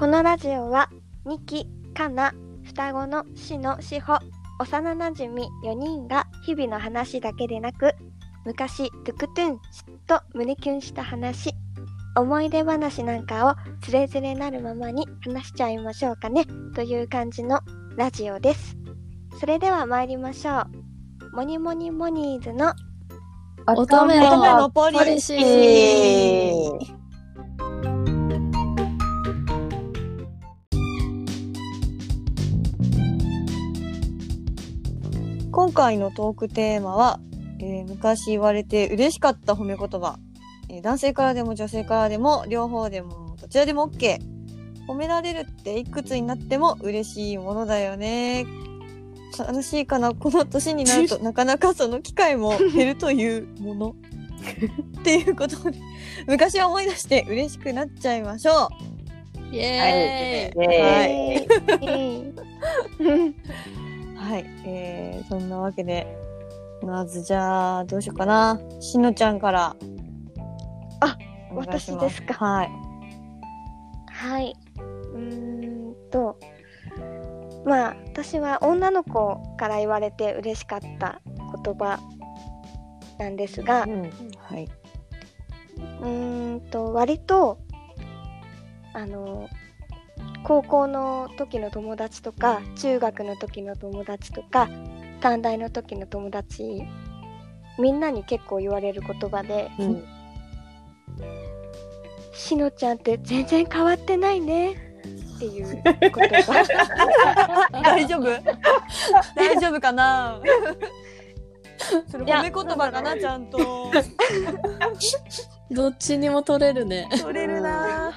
このラジオは2期かな双子のしのしほ幼なじみ4人が日々の話だけでなく昔トゥクトゥンと胸キュンした話思い出話なんかをつれづれなるままに話しちゃいましょうかねという感じのラジオですそれでは参りましょうモニモニモニーズの乙女のポリシー。今回のトークテーマは、えー昔言われて嬉しかった褒め言葉、えー男性からでも女性からでも両方でもどちらでも OK 褒められるっていくつになっても嬉しいものだよね。悲しいかなこの年になると なかなかその機会も減るというもの。っていうことで昔は思い出して嬉しくなっちゃいましょう。イエーイ。はい。え はい、えー、そんなわけで、まずじゃあ、どうしようかな。しのちゃんから。あ、私ですかはい。はい。うーんと、まあ、私は女の子から言われて嬉しかった言葉なんですが、うん。はい。うーんと、割と、あの、高校の時の友達とか、中学の時の友達とか、短大の時の友達、みんなに結構言われる言葉で、うん。しのちゃんって全然変わってないねっていう言葉。大丈夫？大丈夫かな？それ褒め言葉かな、ちゃんと。どっちにも取れるね。取れるな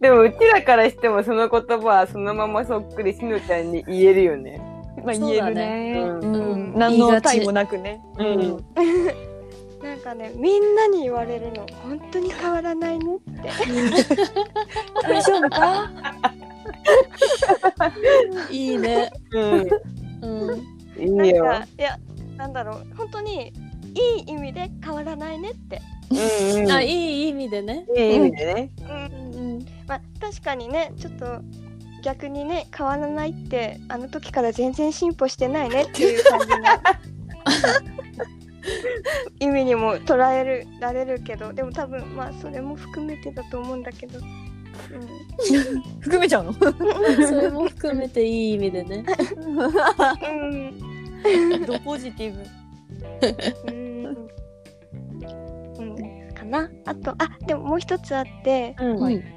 でもうちらからしてもその言葉はそのままそっくりしのちゃんに言えるよね。まあ言えるね。うんうん。何のタイもなくね。うん。なんかね、みんなに言われるの、本当に変わらないねって。大丈夫か？いいね。うん。うん。いいよ。いや、なんだろう、本当にいい意味で変わらないねって。うんうん。あ、いいい意味でね。い意味でね。うん、うん。まあ、確かにね、ちょっと。逆にね変わらないってあの時から全然進歩してないねっていう感じの 意味にも捉えるられるけどでも多分まあそれも含めてだと思うんだけど、うん、含めちゃうの？それも含めていい意味でね。うん。ドポジティブ。うん。うん。かな。あとあでももう一つあってうん。はい。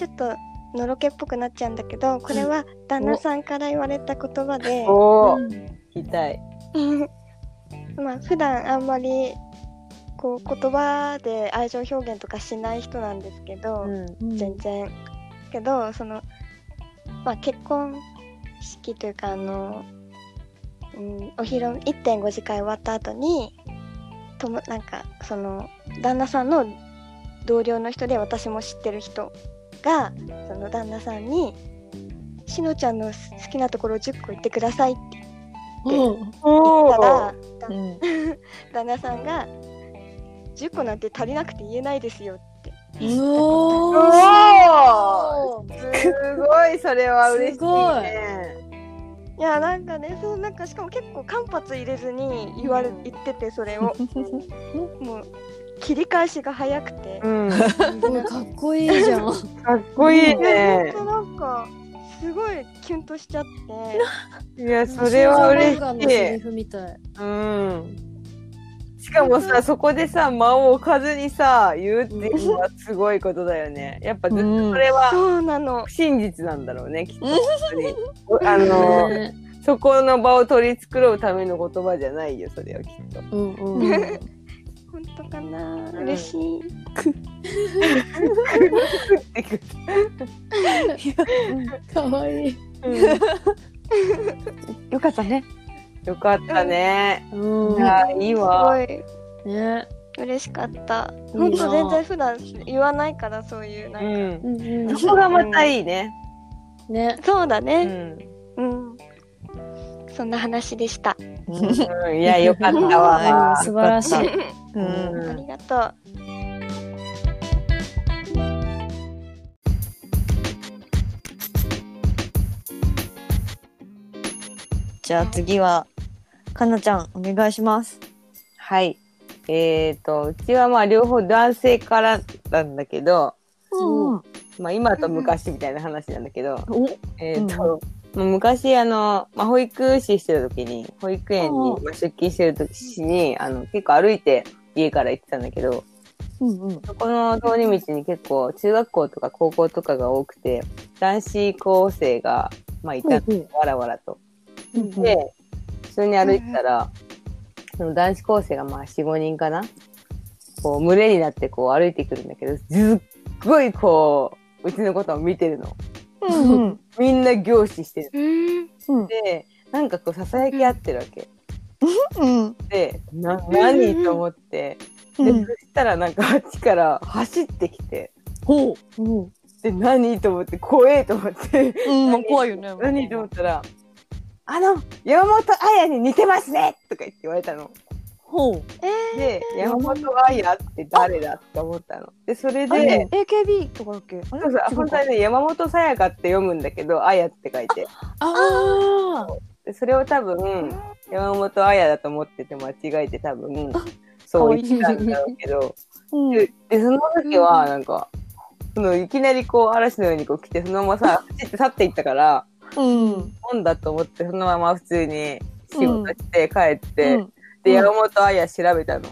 ちょっとのろけっぽくなっちゃうんだけどこれは旦那さんから言われた言葉で。お。お、うん。聞きたい。まあ普段あんまりこう言葉で愛情表現とかしない人なんですけど、うん。全然。けどそのまあ結婚式というかあの、うん、お披露目1.5次会終わった後にともなんかその旦那さんの同僚の人で私も知ってる人がその旦那さんに「しのちゃんの好きなところを10個言ってください」って言おったらう。ん。旦那さんが「10個なんて足りなくて言えないですよ」って。うおすごいそれは嬉しいね。いやなんかねそうなんかしかも結構間髪入れずに言われ、うん。言っててそれを。もう切り返しが早くて、うん。かっこいいじゃん。かっこいいねなんかすごいキュンとしちゃっていや、それは嬉しい。うん。しかもさ、そこでさ、間を置かずにさ、言うっていうのはすごいことだよね。やっぱずっとそれはそうなの真実なんだろうね、きっと。あの、ねそこの場を取り繕うための言葉じゃないよ、それはきっと。うんうん。本当かな、ん嬉しいかわ いい。よかったね。よかったね。うんい。や、いいすわ。ごいね。嬉しかった本当全然普段言わないからそういうなんか、うん。うんうんそこがまたいいね。ね。うそうだねん。うん、そんな話でした、うんいや、よかったわ。はい素晴らしい。うん、ありがとう。じゃあ次はかなちゃんお願いします。はい。えっ、ー、とうちはまあ両方男性からなんだけど、うん、まあ今と昔みたいな話なんだけど、うん、えっ、ー、と、うん、昔あの、まあ、保育士してる時に保育園に、まあ、出勤してる時にあの結構歩いて。家から行ってたんだけど、うんうんそこの通り道に結構中学校とか高校とかが多くて、男子高生が、まあいたの、わらわらと。うんで、普通に歩いてたら、その男子高生がまあ4、5人かな？こう、群れになってこう歩いてくるんだけど、すっごいこう、うちのことを見てるの。うんうんみんな凝視してる。うん。うんで、なんかこう、囁き合ってるわけ。うん。で、な、何と思って、で、うん。そしたらなんかあっちから走ってきて、ほう。うんで、何と思って、怖えと思って、うんまあ怖いよね。何と思ったら、あの、山本彩に似てますね！とか言って言われたの。ほう。で、山本彩って誰だって思ったの。で、それで、AKB とかだっけ？そうそう、本当はね、山本さやかって読むんだけど、彩って書いて。あでそれを多分、山本彩だと思ってて間違えて多分、そう言ったんだろうけど、うんで、でその時は、なんか、そのいきなりこう嵐のようにこう来て、そのままさ、走って去っていったから、うん。本だと思って、そのまま普通に仕事して帰って、うん。で、うん山本彩調べたの。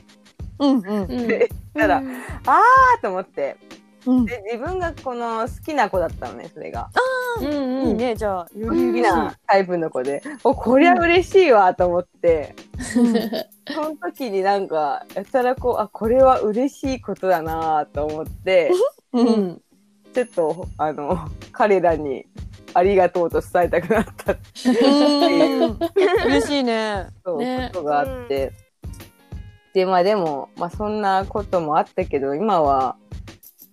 うん。うん。ーうんで、したら、うん。あーと思って、うん。で、自分がこの好きな子だったのね、それが。うんいいねじゃあよ好き。なタイプの子で、お、こりゃ嬉しいわと思って、その時になんか、やたらこう、あ、これは嬉しいことだなと思って、ううんんちょっと、あの、彼らにありがとうと伝えたくなったってうん 嬉しいね。そうねことがあって。で、まあでも、まあそんなこともあったけど、今は、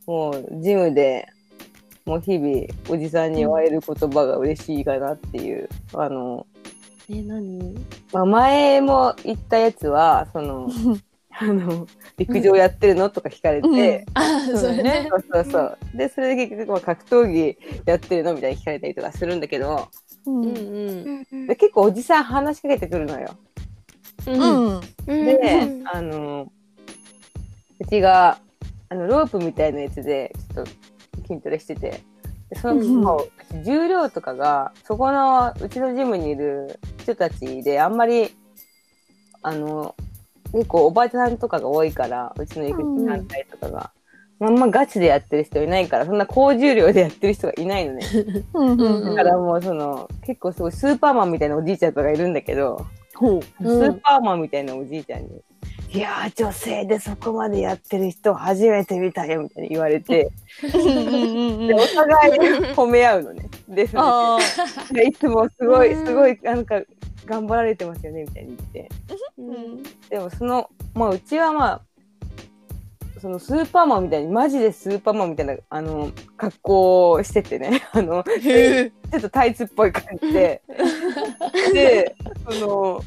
もう、ジムで、もう日々、おじさんに言われる言葉が嬉しいかなっていう、あの、え、何まあ、前も言ったやつは、その、あの、陸上やってるのとか聞かれて、あ、そうだよねそれね。そうそうそう。で、それで結局、まあ格闘技やってるのみたいに聞かれたりとかするんだけど、うんうんうんで結構おじさん話しかけてくるのよ。うん。うんうんで、うんあの、うちが、あの、ロープみたいなやつで、ちょっと筋トレしてて、でその、うん重量とかが、そこの、うちのジムにいる人たちで、あんまり、あの、結構おばちゃんとかが多いから、うちの育児団体とかが、あんまガチでやってる人いないから、そんな高重量でやってる人がいないのね。うんうんだからもうその、結構すごいスーパーマンみたいなおじいちゃんとかいるんだけど。スーパーマンみたいなおじいちゃんに、いやー、女性でそこまでやってる人初めて見たよみたいに言われて、でお互い褒め合うのね。で、そあれでいつもすごい、すごい、なんか、頑張られてますよねみたいに言って。うん。でもその、まあ、うちはまあ、そのスーパーマンみたいに、マジでスーパーマンみたいな、あの、格好をしててね、あの。ちょっとタイツっぽい感じで、で、その、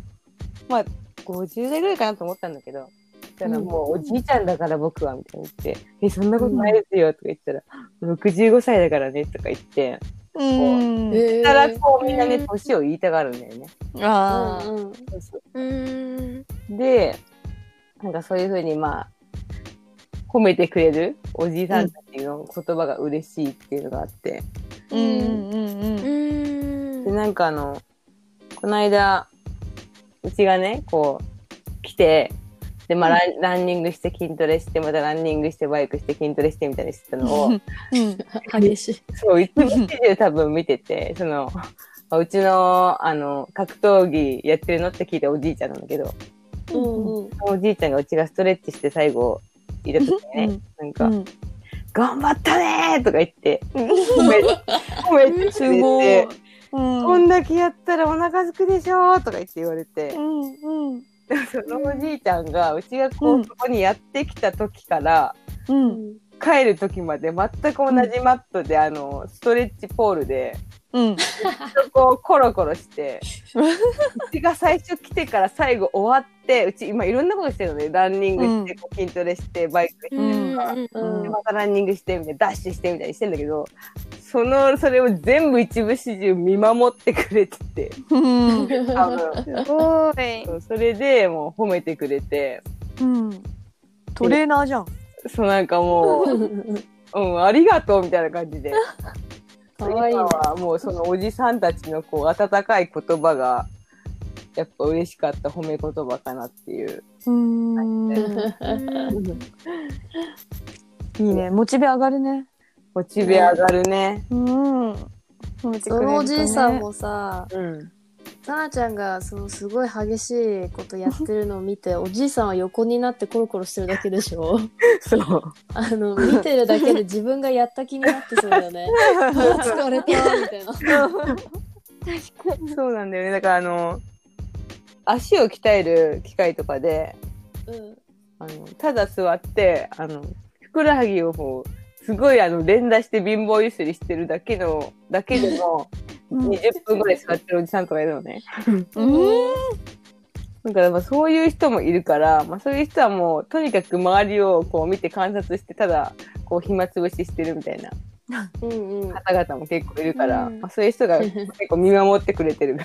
まあ、50代ぐらいかなと思ったんだけど、そしたらもう、おじいちゃんだから僕は、みたいに言って、え、そんなことないですよ、とか言ったら、65歳だからね、とか言って、うん。へー。たらこうみんなね、年を言いたがるんだよね。ああ。うんうん。で、なんかそういうふうに、まあ、褒めてくれるおじいさんたちの言葉が嬉しいっていうのがあって、うん。うんうんうん。で、なんかあの、この間、うちがね、こう、来て、で、まあ、ランランニングして筋トレして、またランニングしてバイクして筋トレしてみたいにしてたのを、うん。激しい。そう、一日中多分見てて、その、まあうちの、あの、格闘技やってるのって聞いたおじいちゃんなんだけど、うんおじいちゃんがうちがストレッチして最後、いた時にね、なんか、うん。頑張ったねーとか言って、褒め、褒めてすごいくれて、。うんこんだけやったらお腹すくでしょーとか言って言われて、うんうん。そのおじいちゃんが、うちがこうんう、そこにやってきた時から、うん。帰る時まで全く同じマットで、あの、ストレッチポールで、うん。そこをコロコロして、うちが最初来てから最後終わって、うち今いろんなことしてるのね。ランニングして、こう筋トレして、バイクしてとか、うんうんでまたランニングしてみたいな、ダッシュしてみたいにしてんだけど、その、それを全部一部始終見守ってくれてて、うん。多分。すごい。そうそれでもう褒めてくれて、うん。トレーナーじゃん。そうなんかもう、うん、ありがとうみたいな感じで。かわいはもうそのおじさんたちのこう温かい言葉が、やっぱ嬉しかった褒め言葉かなっていう。うん。いいね。モチベ上がるね。モチベ上がるね。うん。そのおじいさんもさ、うん。さなちゃんがそのすごい激しいことやってるのを見て、おじいさんは横になってコロコロしてるだけでしょ？そう。あの、見てるだけで自分がやった気になってそうだよね。あ疲れた？みたいな。そうなんだよね。だからあの、足を鍛える機械とかで、うん。あの、ただ座って、あの、ふくらはぎをこう、すごいあの、連打して貧乏ゆすりしてるだけの、だけでも、うん20分ぐらい座ってるおじさんとかいるのね。うん。だからまあそういう人もいるから、まあそういう人はもう、とにかく周りをこう見て観察して、ただ、こう暇つぶししてるみたいな うんうん。方々も結構いるから、うんまあそういう人が 結構見守ってくれてる。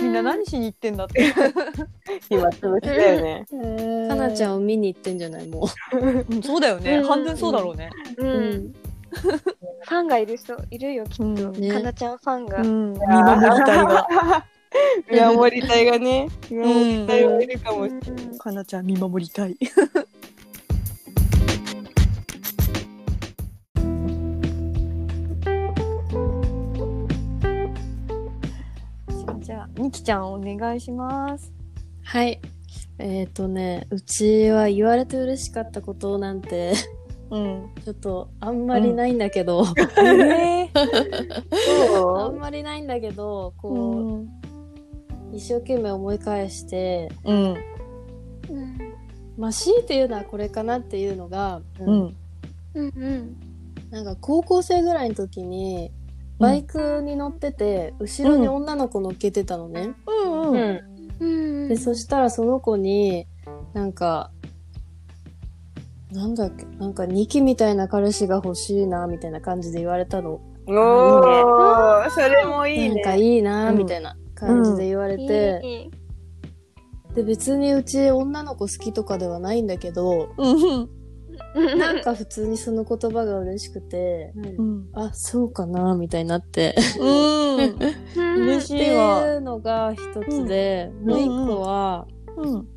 みんな何しに行ってんだって。暇つぶしだよね。かなちゃんを見に行ってんじゃないもうんそうだよね。うん半分そうだろうね。う。うん。うん。ファンがいる人いるよ、きっと。うんねかなちゃんファンが。うん。見守りたいが。見守り隊がね、見守り隊はいるかもしれない。かなちゃん見守りたい。じゃあ、みきちゃんお願いします。はい。えっ、とね、うちは言われて嬉しかったことなんて、うん。ちょっとあんまりないんだけど、ええ。あんまりないんだけど、こう、うん。一生懸命思い返して、うん。うんまあ、強いて言うのはこれかなっていうのが、うん。うんうん。なんか高校生ぐらいの時に、バイクに乗ってて、後ろに女の子乗っけてたのね。うん。うん。で、そしたらその子に、なんか、なんだっけ、なんか2期みたいな彼氏が欲しいな、みたいな感じで言われたの。おー、それもいいね。なんかいいな、うんみたいな感じで言われて、で、別にうち女の子好きとかではないんだけど、うん。なんか普通にその言葉が嬉しくて、うん。あ、そうかな、みたいになって。うん。嬉っしていわ。いうのが一つで、うんもう一個は、うん。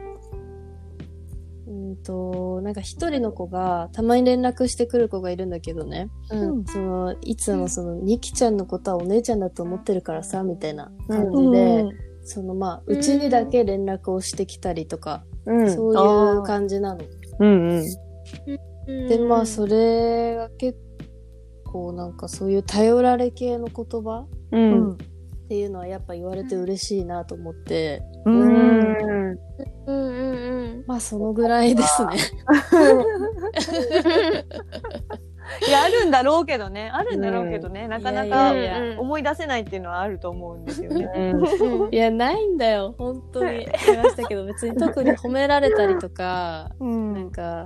うんと、なんか一人の子が、たまに連絡してくる子がいるんだけどね。うんその、いつもその、ニキちゃんのことはお姉ちゃんだと思ってるからさ、みたいな感じで、そのまあ、うちにだけ連絡をしてきたりとか、うん。そういう感じなの。うんうん。で、まあ、それが結構なんかそういう頼られ系の言葉う。うんん。っていうのはやっぱ言われて嬉しいなと思って、う。うんん。うんうんうん。まあそのぐらいですね。いや、あるんだろうけどね。あるんだろうけどね。なかないかやいやいや思い出せないっていうのはあると思うんですよね。いや、ないんだよ。本当に。言いましたけど、別に特に褒められたりとか、うなんん。か、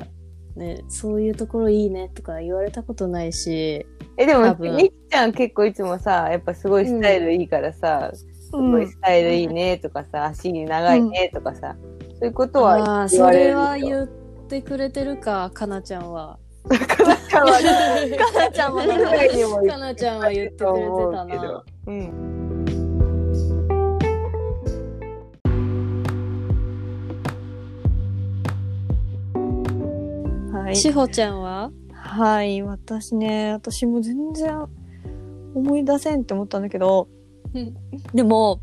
ね、そういうところいいねとか言われたことないし、え、でも、多分みきちゃん結構いつもさ、やっぱすごいスタイルいいからさ、すごいスタイルいいねとかさ、足長いねとかさ、そういうことあはあ、それ言われるは言ってくれてるか、かなちゃんは。かなちゃんはね。かなちゃんは言ってくれてたな。うん。はい。しほちゃんは？はい。私ね、私も全然思い出せんって思ったんだけど、でも、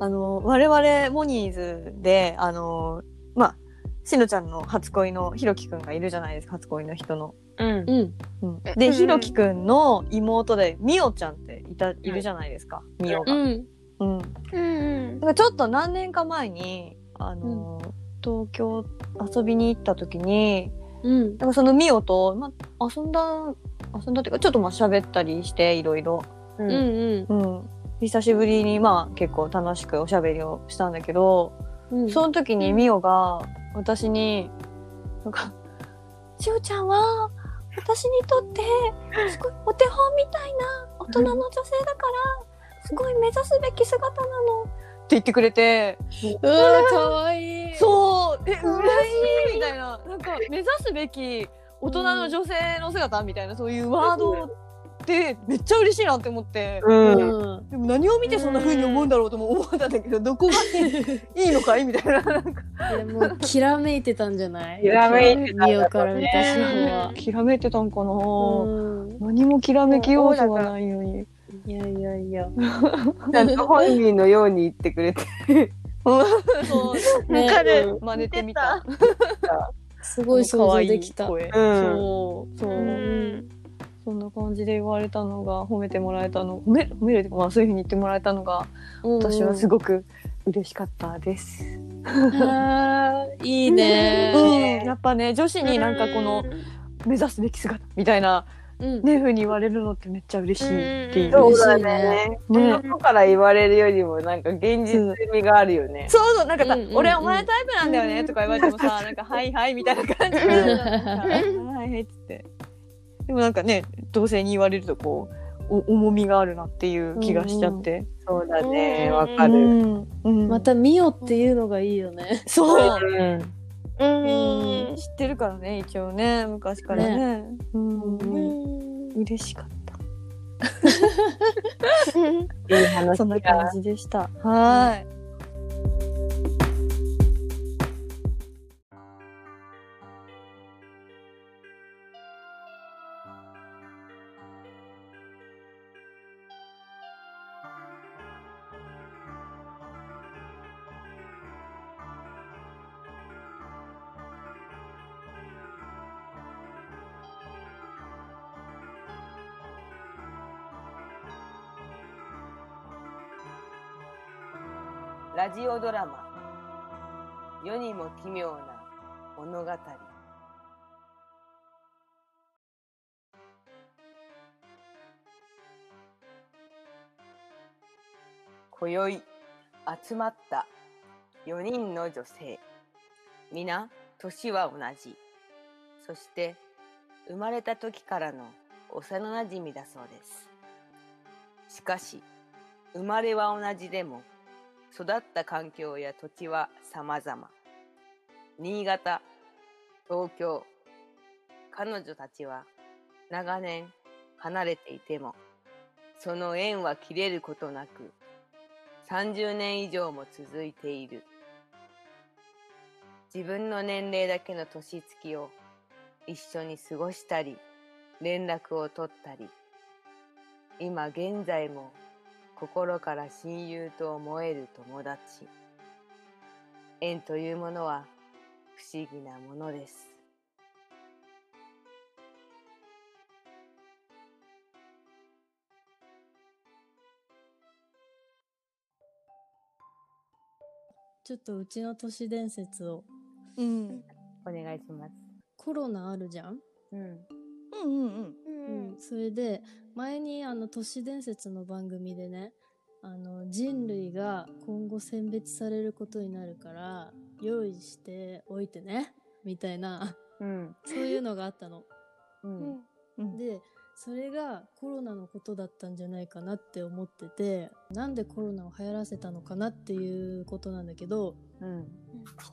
あの、我々モニーズで、あの、まあ、しのちゃんの初恋のひろきくんがいるじゃないですか、初恋の人の。うん。うん。うん、で、うんひろきくんの妹で、みおちゃんっていた、いるじゃないですか、みおが。うん。うん。うんうんだからちょっと何年か前に、あの、東京遊びに行った時に、うん。なんかそのみおと、まあ、遊んだ、遊んだっていうか、ちょっとまあ喋ったりして、いろいろ。う。うんん。うん。久しぶりにまあ結構楽しくおしゃべりをしたんだけど、うん。その時にみおが私に、なんか、しおちゃんは、私にとってすごいお手本みたいな大人の女性だからすごい目指すべき姿なのって言ってくれてうわかわいいそうえ嬉しいみたいななんか目指すべき大人の女性の姿みたいなそういうワードってめっちゃ嬉しいなって思って。うん。うんでも何を見てそんな風に思うんだろうとも思ったんだけど、どこがいいのかいみたいな。なんかきらめいてたんじゃない？きらめいてたんから見た志保は。きらめいてたんかな、うん何もきらめき要素がないのに。いやいやいや。ちゃんと本人のように言ってくれて。そう、ねわかる。真似てみた。すごい想像できた。可愛い声うんそう、そうう。ん。そんな感じで言われたのが、褒めてもらえたの、褒め、褒めるっていうかまあそういう風に言ってもらえたのが、私はすごごく嬉しかったです。いいうん、ね。やっぱね、女子になんかこの、目指すべき姿みたいな、うんね、風に言われるのってめっちゃ嬉しいっていう。うんそうだね。ね外から言われるよりもなんか現実味があるよね。そうそう、なんかさ、うんうんうん俺お前タイプなんだよねとか言われてもさ、なんか、はいはいみたいな感じで、はいはいっつって。でもなんかね、同性に言われるとこう、お重みがあるなっていう気がしちゃって。そうだね。うんわかる。うん。うんま、たミオっていうのがいいよね。そう。うん。うん。知ってるからね、一応ね、昔からね。うん。うん。嬉しかっ いい話た。そんな感が。じでした。はーい。ジオドラマ。世にも奇妙な物語。今宵集まった4人の女性。皆年は同じ。そして生まれた時からの幼なじみだそうです。しかし生まれは同じでも育った環境や土地は様々。新潟、東京、彼女たちは長年離れていても、その縁は切れることなく、30年以上も続いている。自分の年齢だけの年月を一緒に過ごしたり、連絡を取ったり、今現在も心から親友と思える友達。縁というものは不思議なものです。ちょっとうちの都市伝説を。うん。お願いします。コロナあるじゃん？うん。うんうんうん。うん、それで前にあの都市伝説の番組でねあの人類が今後選別されることになるから用意しておいてねみたいなうん。そういうのがあったの。うん。うんでそれがコロナのことだったんじゃないかなって思っててなんでコロナを流行らせたのかなっていうことなんだけどうん。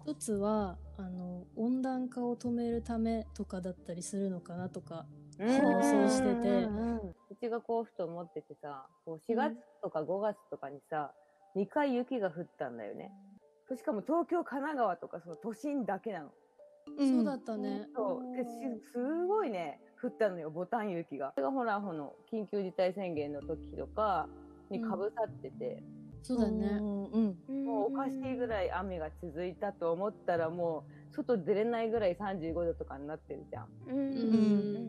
一つはあの温暖化を止めるためとかだったりするのかなとかうん想像しててうんうちがこうふと思っててさ、こう4月とか5月とかにさ、2回雪が降ったんだよね。しかも東京、神奈川とかその都心だけなの。そうだったね。そう。で、しすごいね、降ったのよ、ボタン雪が。それがほら、この緊急事態宣言の時とかにかぶさってて、そうだね。うんうん。うんもうおかしいぐらい雨が続いたと思ったらもう、外出れないぐらい35度とかになってるじゃん。うんうん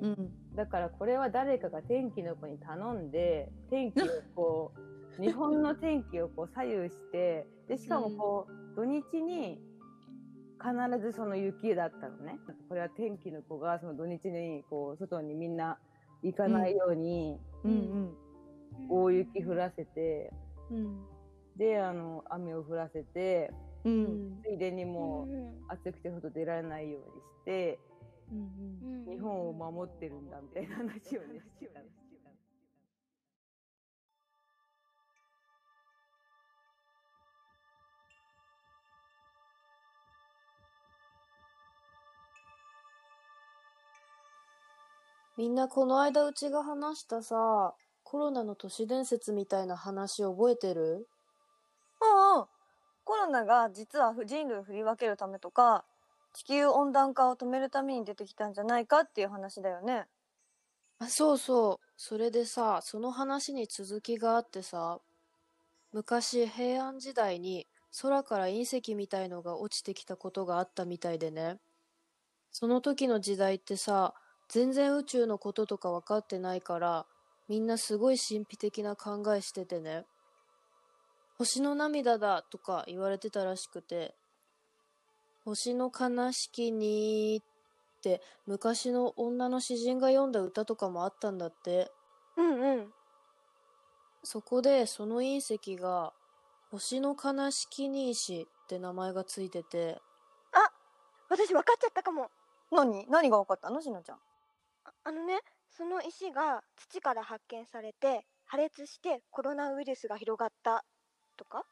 うんだからこれは誰かが天気の子に頼んで天気をこう 日本の天気をこう左右してでしかもこう、土日に必ずその雪だったのねこれは天気の子がその土日にこう外にみんな行かないようにうんうん。大雪降らせて、うん。であの雨を降らせてう。うんん。ついでにもう暑くて外出られないようにしてうんうん日本を守ってるんだみたいな話をねしてたの。みんなこの間うちが話したさ、コロナの都市伝説みたいな話覚えてる？コロナが実は人類を振り分けるためとか、地球温暖化を止めるために出てきたんじゃないかっていう話だよね。あ、そうそう。それでさ、その話に続きがあってさ、昔平安時代に空から隕石みたいのが落ちてきたことがあったみたいでね。その時の時代ってさ、全然宇宙のこととか分かってないから、みんなすごい神秘的な考えしててね。星の涙だとか言われてたらしくて、星の悲しきにって昔の女の詩人が読んだ歌とかもあったんだって。うんうん。そこでその隕石が星の悲しきに石って名前がついてて、私分かっちゃったかも。何？何が分かったの？しのちゃん。ああのね、その石が土から発見されて破裂してコロナウイルスが広がったとか？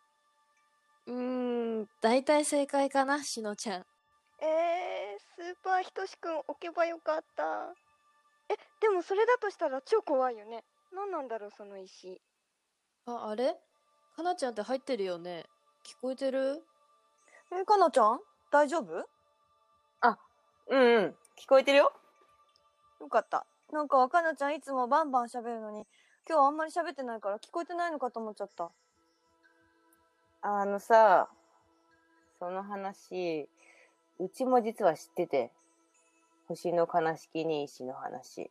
うーん、大体正解かな、しのちゃん。えー、スーパーひとしくん置けばよかった。え、でもそれだとしたら超怖いよね。何なんだろう、その石。あ、あれ？かなちゃんって入ってるよね。聞こえてる？え、かなちゃん？大丈夫？うんうん。聞こえてるよよかった。なんか、かなちゃんいつもバンバン喋るのに、今日あんまり喋ってないから聞こえてないのかと思っちゃった。あのさ、その話、うちも実は知ってて、星の悲しきに石の話。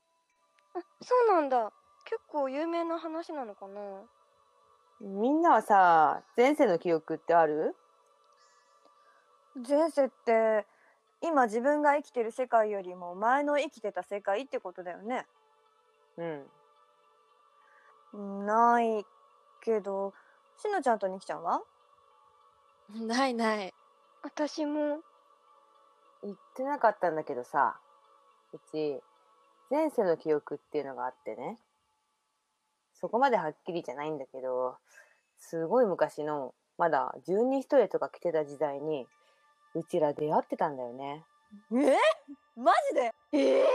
あ、そうなんだ。結構有名な話なのかな？みんなはさ、前世の記憶ってある？前世って、今自分が生きてる世界よりも前の生きてた世界ってことだよね。うん。うんないけど、しのちゃんとにきちゃんは？ないない。私も。言ってなかったんだけどさ、うち、前世の記憶っていうのがあってね。そこまではっきりじゃないんだけど、すごい昔の、まだ十二一重とか来てた時代に、うちら出会ってたんだよね。え？マジで？ええ？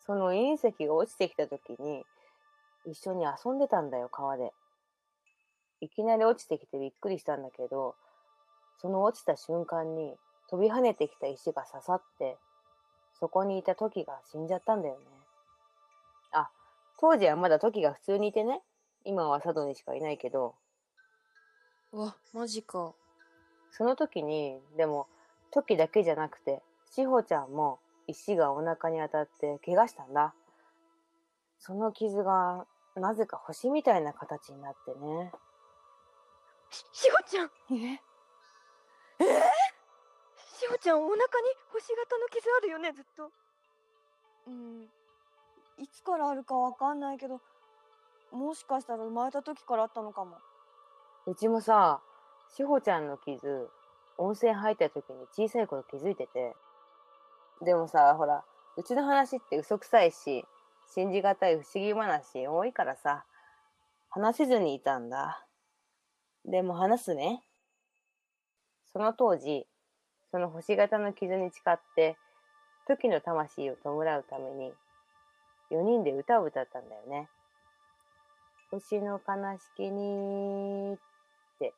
その隕石が落ちてきた時に、一緒に遊んでたんだよ、川で。いきなり落ちてきてびっくりしたんだけど、その落ちた瞬間に飛び跳ねてきた石が刺さって、そこにいたトキが死んじゃったんだよね。あ、当時はまだトキが普通にいてね。今は佐渡にしかいないけど、うわ、マジか。その時に、でも、トキだけじゃなくて、しほちゃんも石がお腹に当たって怪我したんだ。その傷が、なぜか星みたいな形になってね。し、しほちゃんえ？しほちゃんお腹に星型の傷あるよね、ずっと。うん。いつからあるかわかんないけど、もしかしたら生まれた時からあったのかも。うちもさ、しほちゃんの傷、温泉入った時に小さい頃気づいてて。でもさ、ほら、うちの話って嘘くさいし、信じがたい不思議話多いからさ、話せずにいたんだ。でも話すね。その当時、その星型の傷に誓って、時の魂を弔うために、4人で歌を歌ったんだよね。星の悲しきにって、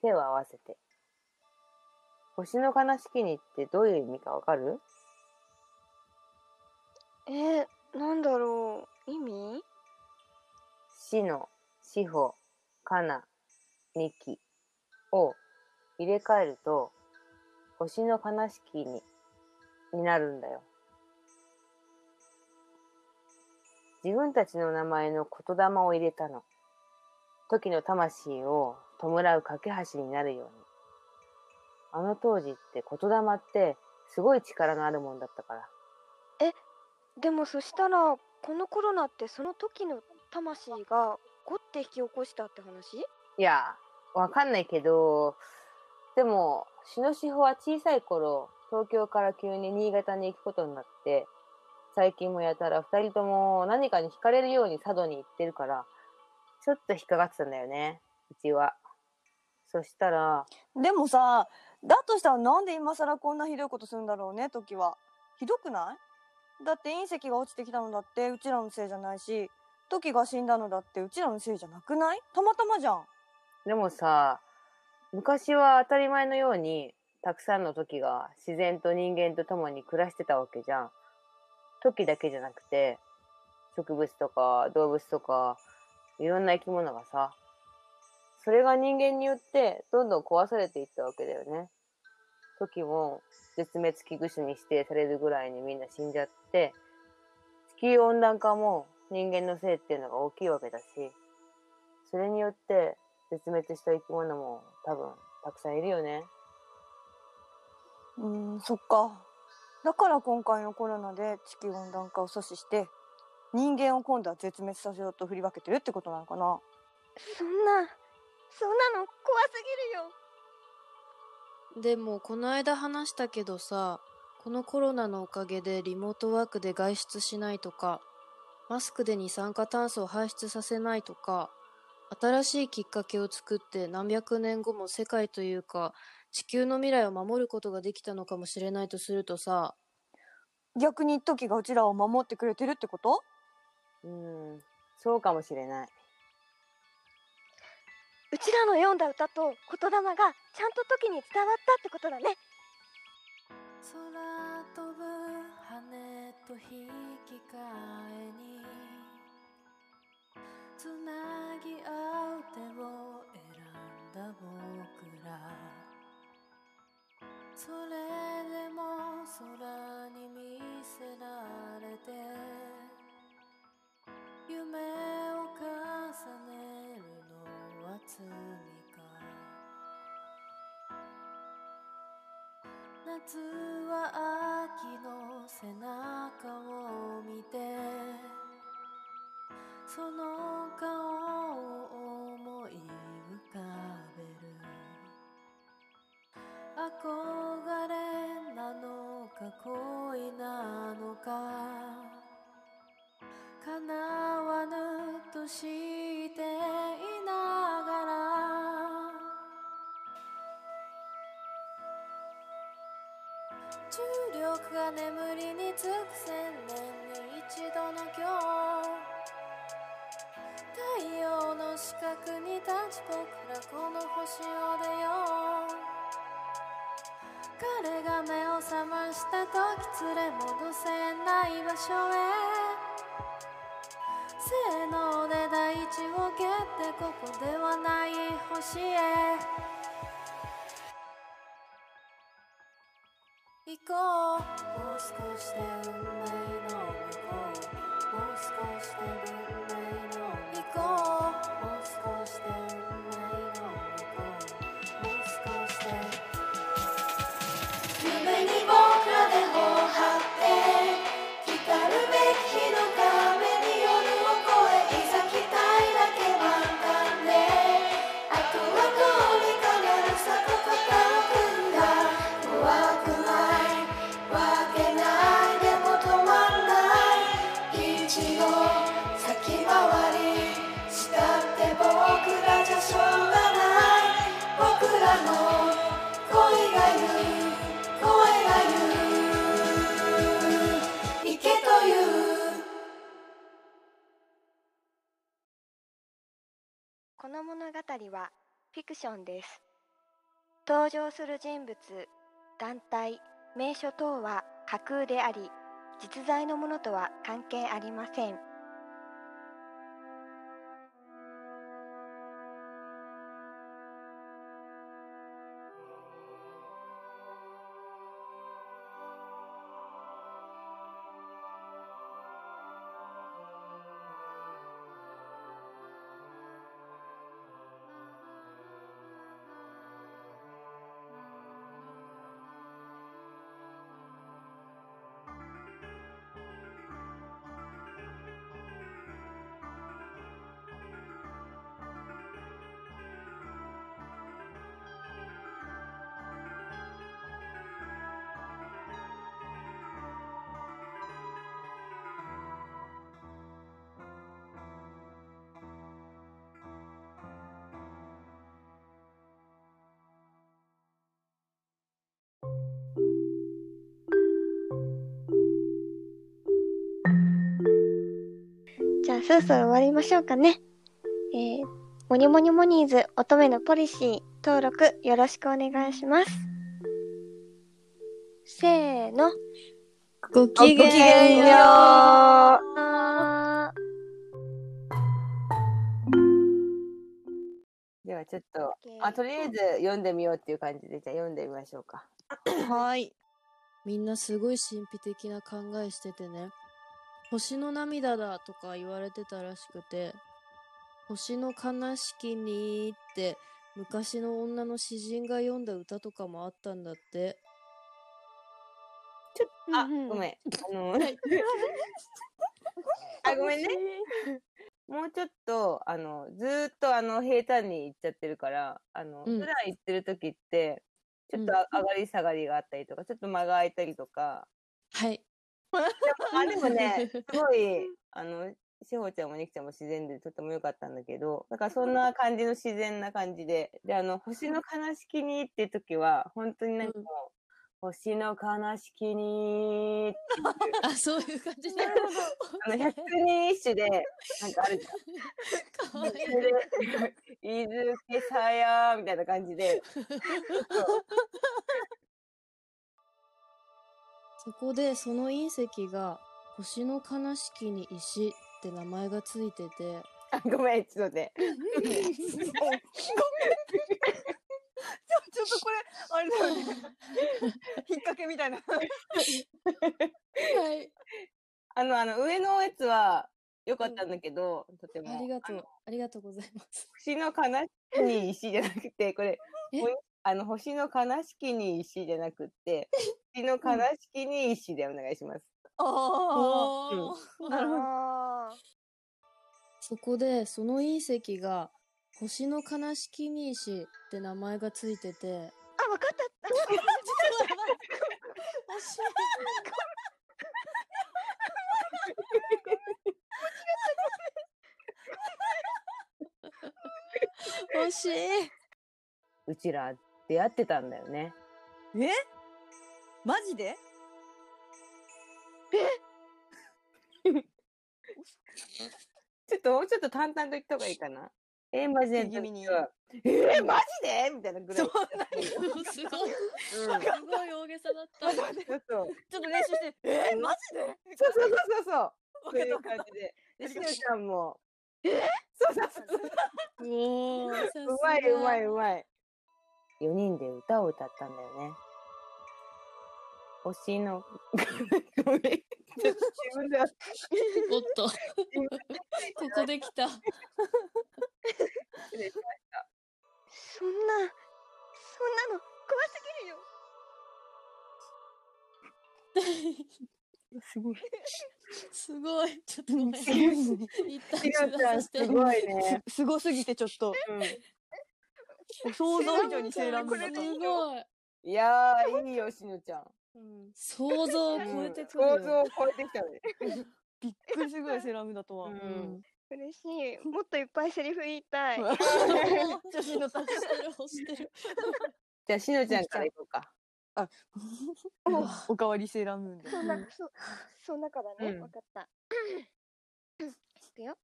手を合わせて。星の悲しきにってどういう意味かわかる？えー、なんだろう。意味？死の、死穂、かな、みきを入れ替えると、星の悲しきに、になるんだよ。自分たちの名前の言霊を入れたの。時の魂を弔う架け橋になるように。あの当時って言霊ってすごい力のあるもんだったから。えでもそしたら、このコロナってその時の魂がゴって引き起こしたって話？いや、わかんないけど、でも、シノシホは小さい頃、東京から急に新潟に行くことになって、最近もやたら二人とも何かに惹かれるように佐渡に行ってるから、ちょっと引っかかってたんだよね、うちは。そしたら、でもさ、だとしたらなんで今更こんなひどいことするんだろうね、時は。ひどくない？だって隕石が落ちてきたのだってうちらのせいじゃないし、時が死んだのだってうちらのせいじゃなくない？たまたまじゃん。でもさ、昔は当たり前のように、たくさんの時が自然と人間と共に暮らしてたわけじゃん。時だけじゃなくて、植物とか動物とか、いろんな生き物がさ、それが人間によってどんどん壊されていったわけだよね。時も絶滅危惧種に指定されるぐらいにみんな死んじゃって、地球温暖化も人間のせいっていうのが大きいわけだし、それによって絶滅した生き物も多分たくさんいるよね。うーん、そっか。だから今回のコロナで地球温暖化を阻止して、人間を今度は絶滅させようと振り分けてるってことなのかな。そんな、そんなの怖すぎるよ。でもこの間話したけどさ、このコロナのおかげでリモートワークで外出しないとか、マスクで二酸化炭素を排出させないとか、新しいきっかけを作って何百年後も世界というか地球の未来を守ることができたのかもしれないとするとさ、逆に時がうちらを守ってくれてるってこと？うん、そうかもしれない。うちらの読んだ歌と言霊がちゃんと時に伝わったってことだね。空飛ぶ羽と引き換えにつなぎ合う手を選んだ僕ら。それでも空に見せられて夏は秋の背中を見てその顔を思い浮かべる。憧れなのか恋なのか叶わぬとが眠りにつく千年に一度の今日太陽の四角に立ち僕らこの星を出よう。彼が目を覚ました時連れ戻せない場所へせーので大地を蹴ってここではない星へ。行こう。もう少しで運命の向。こうもう少しで運命のはフィクションです。登場する人物、団体、名所等は架空であり、実在のものとは関係ありません。そろそろ終わりましょうかね。えー、モニモニモニーズ乙女のポリシー登録よろしくお願いします。せーの。ごきげんようあではちょっとあとりあえず読んでみようっていう感じでじゃあ読んでみましょうかはい。みんなすごい神秘的な考えしててね。星の涙だとか言われてたらしくて、星の悲しきにって昔の女の詩人が読んだ歌とかもあったんだって。あうんうん。ごめん。あの あごめんね。もうちょっとあのずーっとあの平坦に行っちゃってるからあの、うん。普段行ってる時ってちょっとあ上がり下がりがあったりとかちょっと間が空いたりとかはい。あでもね すごいあのしほちゃんもにきちゃんも自然でとても良かったんだけどだからそんな感じの自然な感じでであの星の悲しきにっていう時は本当になんかもう、星の悲しきにって あ、そういう感じで。あの 百人一首でなんかあるじゃん。かわいい。伊豆けさやみたいな感じでそこでその隕石が星の悲しきに石って名前がついてて、あごめんちょっとねちょちょっとこれ、あれだよね。引っ掛けみたいな。はい。あのあの上のやつは良かったんだけど、とてもありがとうありがとうございます。星の悲しきに石じゃなくてこれあの星の悲しきに石じゃなくって 星の悲しきに石でお願いします。ああ。なるほど。あそこでその隕石が星の悲しきに石って名前がついてて、ー、あ、わかった。惜しいうちら出会ってたんだよね。え？マジで？ちょっともうちょっと淡々と言った方がいいかな。えー、マジでえ？ー、マジで？みたいなぐらい。そんなに？すごい、う んすごい大げさだった。ちょっと練習して。え？ー、マジで？そうそうそうそう。そう。いう感じで。で、しのちゃんも。え？そうそうそううまいうまいうまい。4人で歌を歌ったんだよね。星の。ごめん。ちょっと自分おっと、ここで来た。失礼しました。そんな、そんなの怖すぎるよ。すごい。すごい。ちょっとごめん。す。ごいね。すごすぎてちょっと、うん。想像以上にセーラームーンだすった。ごい。いやー、いいよ、しのちゃん。うん想像を超えてくる想よ。像を超えてきたね。びっくりするぐらいセーラームーンだとは。嬉しい。もっといっぱいセリフ言いたい。調子に乗った。欲してる欲してる。じゃあ、しのちゃんからいこうか。おおかわりセーラームーンで。そんな、そ、そんなからね。うんわかった。いくよ。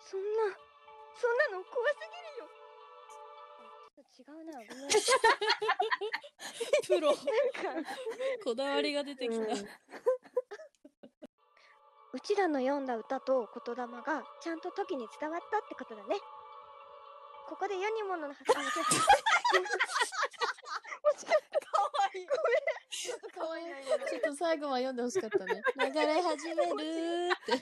そんな、そんなの怖すぎるよ。あちょっと違うな。ごめん。プロ。なんかこだわりが出てきた。うちらの読んだ歌と言霊がちゃんと時に伝わったってことだね。ここで世にものの発見 かわいい。ちょっと最後は読んでほしかったね。流れ始めるーって。